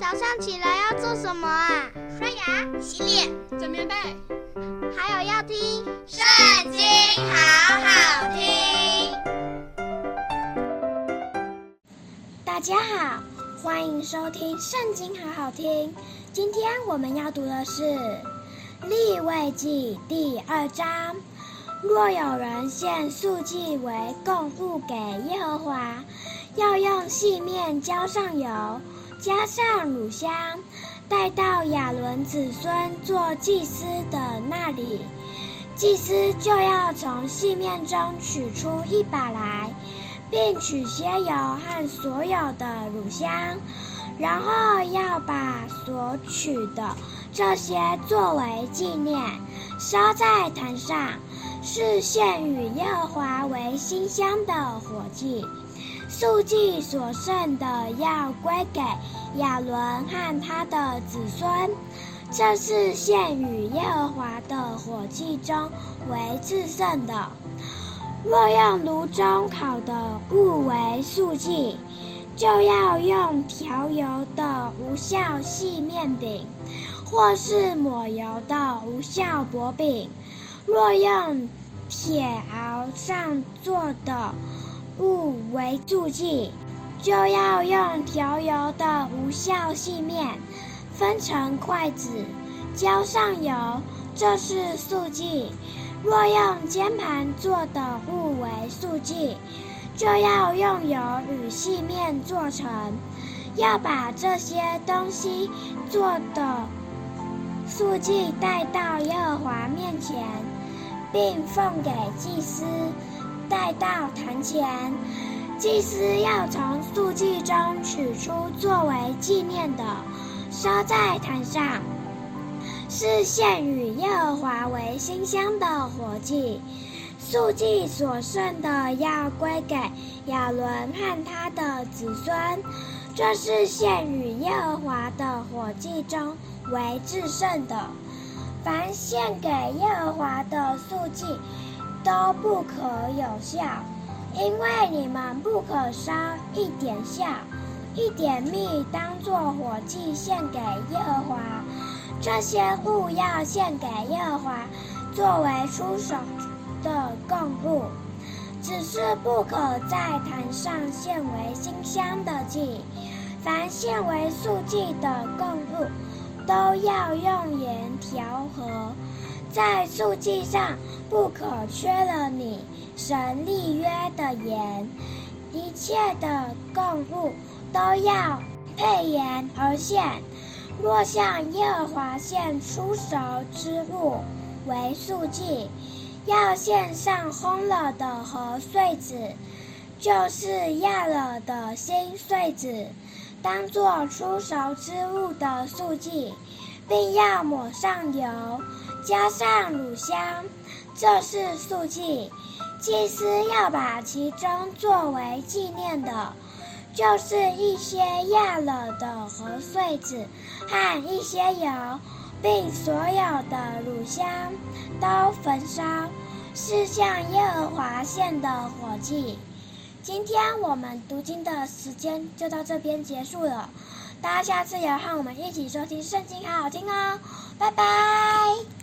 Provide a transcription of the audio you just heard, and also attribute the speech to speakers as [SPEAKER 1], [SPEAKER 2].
[SPEAKER 1] 早上起来要做什么啊？
[SPEAKER 2] 刷牙、洗脸、
[SPEAKER 3] 整棉被，
[SPEAKER 1] 还有要听《
[SPEAKER 2] 圣经》，好好听。
[SPEAKER 4] 大家好，欢迎收听《圣经》，好好听。今天我们要读的是《利未记》第二章。若有人献素祭为供物给耶和华，要用细面浇上油，加上乳香，带到亚伦子孙做祭司的那里。祭司就要从细面中取出一把来，并取些油和所有的乳香，然后要把所取的这些作为纪念，烧在坛上。是献与耶和华为馨香的火祭，素祭所剩的要归给亚伦和他的子孙，这是献与耶和华的火祭中为至圣的。若用炉中烤的物为素祭，就要用调油的无酵细面饼，或是抹油的无酵薄饼。若用铁熬上做的物为素祭，就要用调油的无效细面，分成筷子，浇上油，这是素祭。若用煎盘做的互为素祭，就要用油与细面做成。要把这些东西做的素祭带到耶和华面前。并奉给祭司，带到坛前。祭司要从素祭中取出作为纪念的，烧在坛上，是献与耶和华为馨香的火祭。素祭所剩的要归给亚伦和他的子孙，这是献与耶和华的火祭中为至圣的。凡献给耶和华的素祭，都不可有效，因为你们不可烧一点酵，一点蜜当作火祭献给耶和华。这些物要献给耶和华，作为初熟的供物，只是不可在坛上献为馨香的祭。凡献为素祭的供物，都要用盐调和，在素祭上不可缺了你神立约的盐，一切的供物都要配盐而献。若向耶和华献初熟之物为素祭，要献上烘了的和穗子，就是压了的新穗子。当作出熟之物的素祭，并要抹上油，加上乳香，这是素祭。祭司要把其中作为纪念的，就是一些压了的和穗子，和一些油，并所有的乳香，都焚烧，是向耶和华献的火祭。今天我们读经的时间就到这边结束了，大家下次也要和我们一起收听圣经，好好听哦，拜拜。